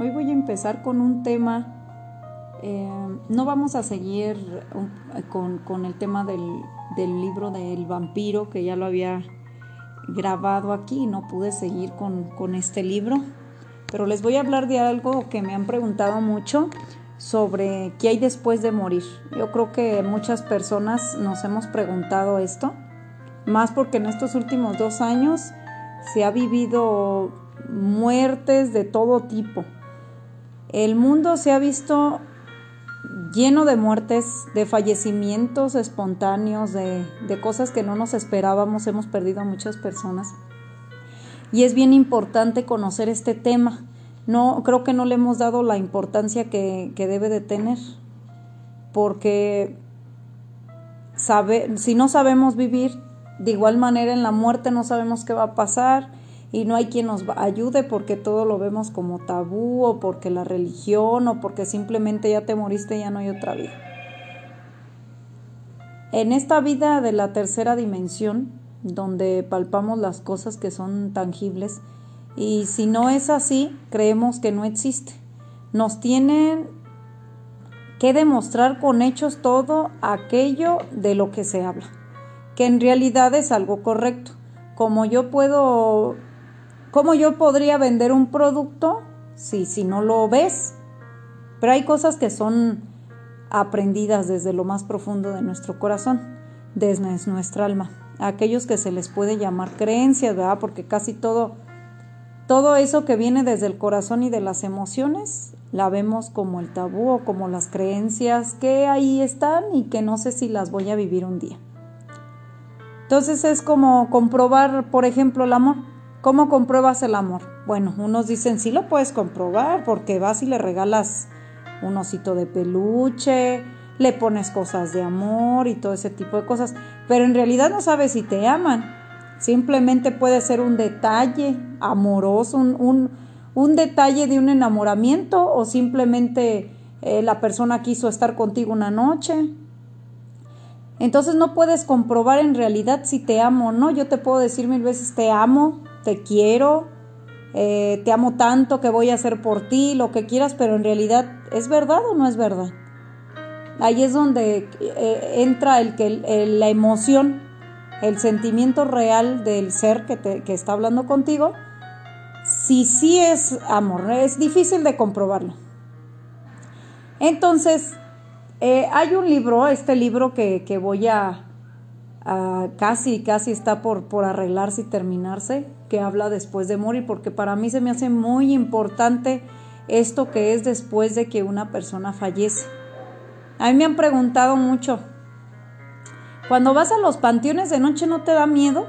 Hoy voy a empezar con un tema, eh, no vamos a seguir con, el tema del, libro del vampiro, que ya lo había grabado aquí, no pude seguir con, con este libro, pero les voy a hablar de algo que me han preguntado mucho sobre qué hay después de morir. Yo creo que muchas personas nos hemos preguntado esto, más porque en estos últimos dos años se ha vivido muertes de todo tipo. El mundo se ha visto lleno de muertes, de fallecimientos espontáneos, de, cosas que no nos esperábamos. Hemos perdido a muchas personas. Y es bien importante conocer este tema. No, creo que no le hemos dado la importancia que, que debe de tener. Porque si no sabemos vivir, de igual manera en la muerte no sabemos qué va a pasar y no hay quien nos ayude porque todo lo vemos como tabú o porque la religión o porque simplemente ya te moriste ya no hay otra vida. En esta vida de la tercera dimensión, donde palpamos las cosas que son tangibles, y si no es así, creemos que no existe. Nos tienen que demostrar con hechos todo aquello de lo que se habla que en realidad es algo correcto. Como yo puedo, como yo podría vender un producto si, si no lo ves. Pero hay cosas que son aprendidas desde lo más profundo de nuestro corazón, desde nuestra alma. aquellos que se les puede llamar creencias, ¿verdad? Porque casi todo, todo eso que viene desde el corazón y de las emociones, la vemos como el tabú o como las creencias que ahí están y que no sé si las voy a vivir un día. Entonces es como comprobar, por ejemplo, el amor. ¿Cómo compruebas el amor? Bueno, unos dicen, sí lo puedes comprobar porque vas y le regalas un osito de peluche, le pones cosas de amor y todo ese tipo de cosas, pero en realidad no sabes si te aman. Simplemente puede ser un detalle amoroso, un, un, detalle de un enamoramiento o simplemente eh, la persona quiso estar contigo una noche. Entonces no puedes comprobar en realidad si te amo o no. Yo te puedo decir mil veces te amo, te quiero, eh, te amo tanto que voy a hacer por ti, lo que quieras, pero en realidad ¿es verdad o no es verdad? Ahí es donde eh, entra el que la emoción, el sentimiento real del ser que, te, que está hablando contigo. Si sí es amor, es difícil de comprobarlo. Entonces, eh, hay un libro, este libro que, voy a, casi, casi está por, por arreglarse y terminarse, que habla después de morir, porque para mí se me hace muy importante esto que es después de que una persona fallece. A mí me han preguntado mucho, cuando vas a los panteones de noche no te da miedo?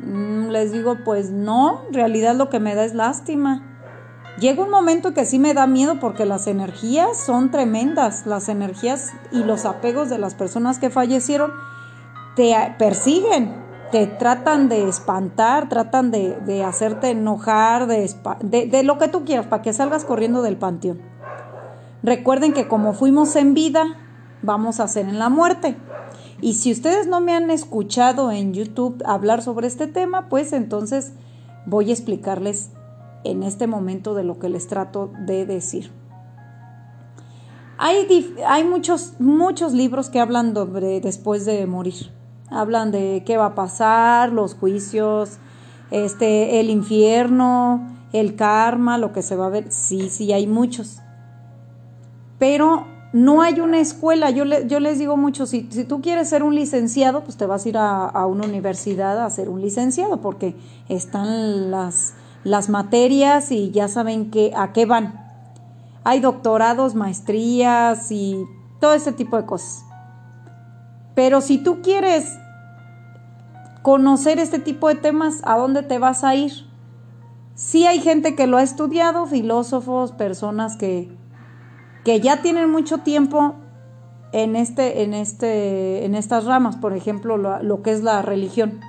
Mm, les digo, pues no, en realidad lo que me da es lástima. Llega un momento que sí me da miedo porque las energías son tremendas, las energías y los apegos de las personas que fallecieron te persiguen, te tratan de espantar, tratan de, hacerte enojar, de, de, lo que tú quieras, para que salgas corriendo del panteón. Recuerden que como fuimos en vida, vamos a ser en la muerte. Y si ustedes no me han escuchado en YouTube hablar sobre este tema, pues entonces voy a explicarles en este momento de lo que les trato de decir. Hay, hay muchos, muchos libros que hablan sobre después de morir. Hablan de qué va a pasar, los juicios, este, el infierno, el karma, lo que se va a ver. Sí, sí, hay muchos. Pero no hay una escuela. Yo, yo les digo mucho, si, si, tú quieres ser un licenciado, pues te vas a ir a, a una universidad a ser un licenciado, porque están las las materias y ya saben que, a qué van. Hay doctorados, maestrías y todo ese tipo de cosas. Pero si tú quieres conocer este tipo de temas, ¿a dónde te vas a ir? Sí hay gente que lo ha estudiado, filósofos, personas que, que ya tienen mucho tiempo en, este, en, este, en estas ramas, por ejemplo, lo, que es la religión,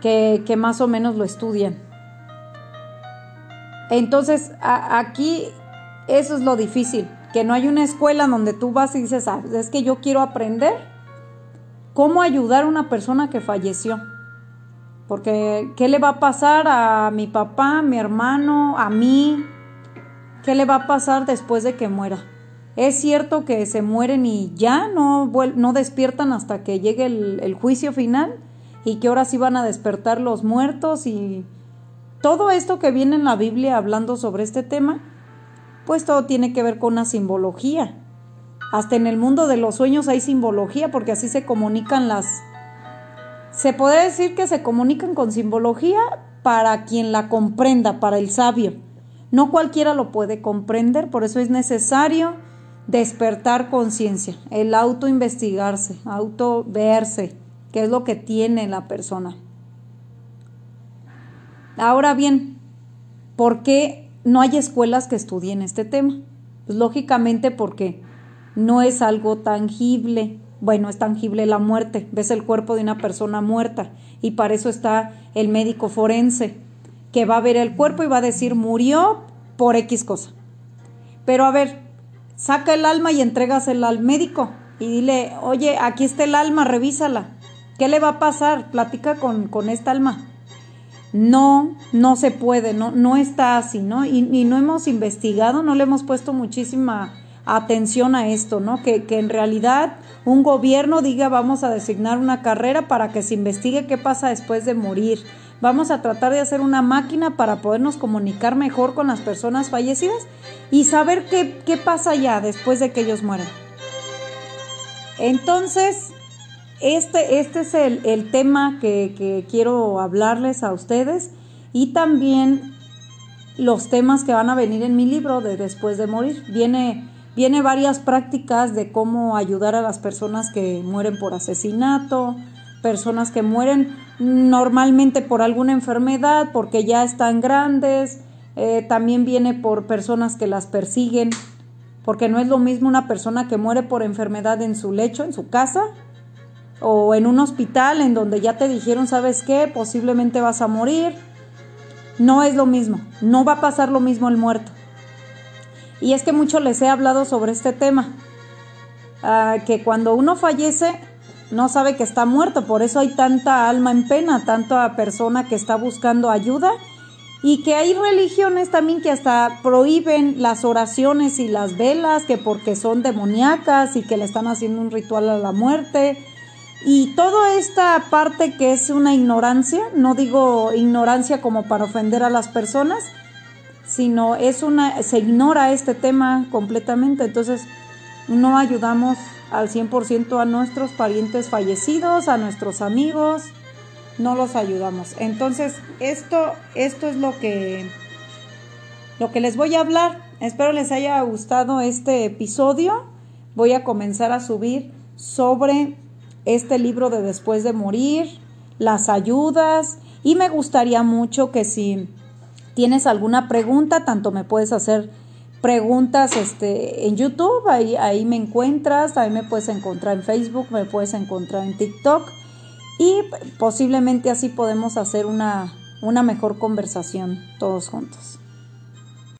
que, que más o menos lo estudian. Entonces, aquí eso es lo difícil, que no hay una escuela donde tú vas y dices, ah, es que yo quiero aprender cómo ayudar a una persona que falleció. Porque, ¿qué le va a pasar a mi papá, a mi hermano, a mí? ¿Qué le va a pasar después de que muera? Es cierto que se mueren y ya no, despiertan hasta que llegue el, el juicio final y que ahora sí van a despertar los muertos y todo esto que viene en la Biblia hablando sobre este tema, pues todo tiene que ver con una simbología. Hasta en el mundo de los sueños hay simbología porque así se comunican las... Se puede decir que se comunican con simbología para quien la comprenda, para el sabio. No cualquiera lo puede comprender, por eso es necesario despertar conciencia, el autoinvestigarse, auto verse, qué es lo que tiene la persona. Ahora bien, ¿por qué no hay escuelas que estudien este tema? Pues lógicamente porque no es algo tangible. Bueno, es tangible la muerte. Ves el cuerpo de una persona muerta y para eso está el médico forense que va a ver el cuerpo y va a decir murió por X cosa. Pero a ver, saca el alma y entrégasela al médico y dile, oye, aquí está el alma, revísala. ¿Qué le va a pasar? Platica con, con esta alma. No, no se puede, no, no está así, ¿no? Y no hemos investigado, no le hemos puesto muchísima atención a esto, ¿no? Que, que, en realidad un gobierno diga vamos a designar una carrera para que se investigue qué pasa después de morir. Vamos a tratar de hacer una máquina para podernos comunicar mejor con las personas fallecidas y saber qué, qué pasa ya después de que ellos mueren. Entonces, este, este es el, el tema que, que quiero hablarles a ustedes y también los temas que van a venir en mi libro de Después de Morir. Viene Viene varias prácticas de cómo ayudar a las personas que mueren por asesinato, personas que mueren normalmente por alguna enfermedad, porque ya están grandes. Eh, también viene por personas que las persiguen, porque no es lo mismo una persona que muere por enfermedad en su lecho, en su casa, o en un hospital en donde ya te dijeron, ¿sabes qué? Posiblemente vas a morir. No es lo mismo, no va a pasar lo mismo el muerto. Y es que mucho les he hablado sobre este tema, ah, que cuando uno fallece no sabe que está muerto, por eso hay tanta alma en pena, tanta persona que está buscando ayuda. Y que hay religiones también que hasta prohíben las oraciones y las velas, que porque son demoníacas y que le están haciendo un ritual a la muerte. Y toda esta parte que es una ignorancia, no digo ignorancia como para ofender a las personas, sino es una, se ignora este tema completamente, entonces no ayudamos al 100% a nuestros parientes fallecidos, a nuestros amigos, no los ayudamos. Entonces, esto, esto es lo que, lo que les voy a hablar. Espero les haya gustado este episodio. Voy a comenzar a subir sobre este libro de Después de Morir, las ayudas, y me gustaría mucho que si tienes alguna pregunta, tanto me puedes hacer preguntas este, en YouTube, ahí, ahí me encuentras, ahí me puedes encontrar en Facebook, me puedes encontrar en TikTok y posiblemente así podemos hacer una, una mejor conversación todos juntos.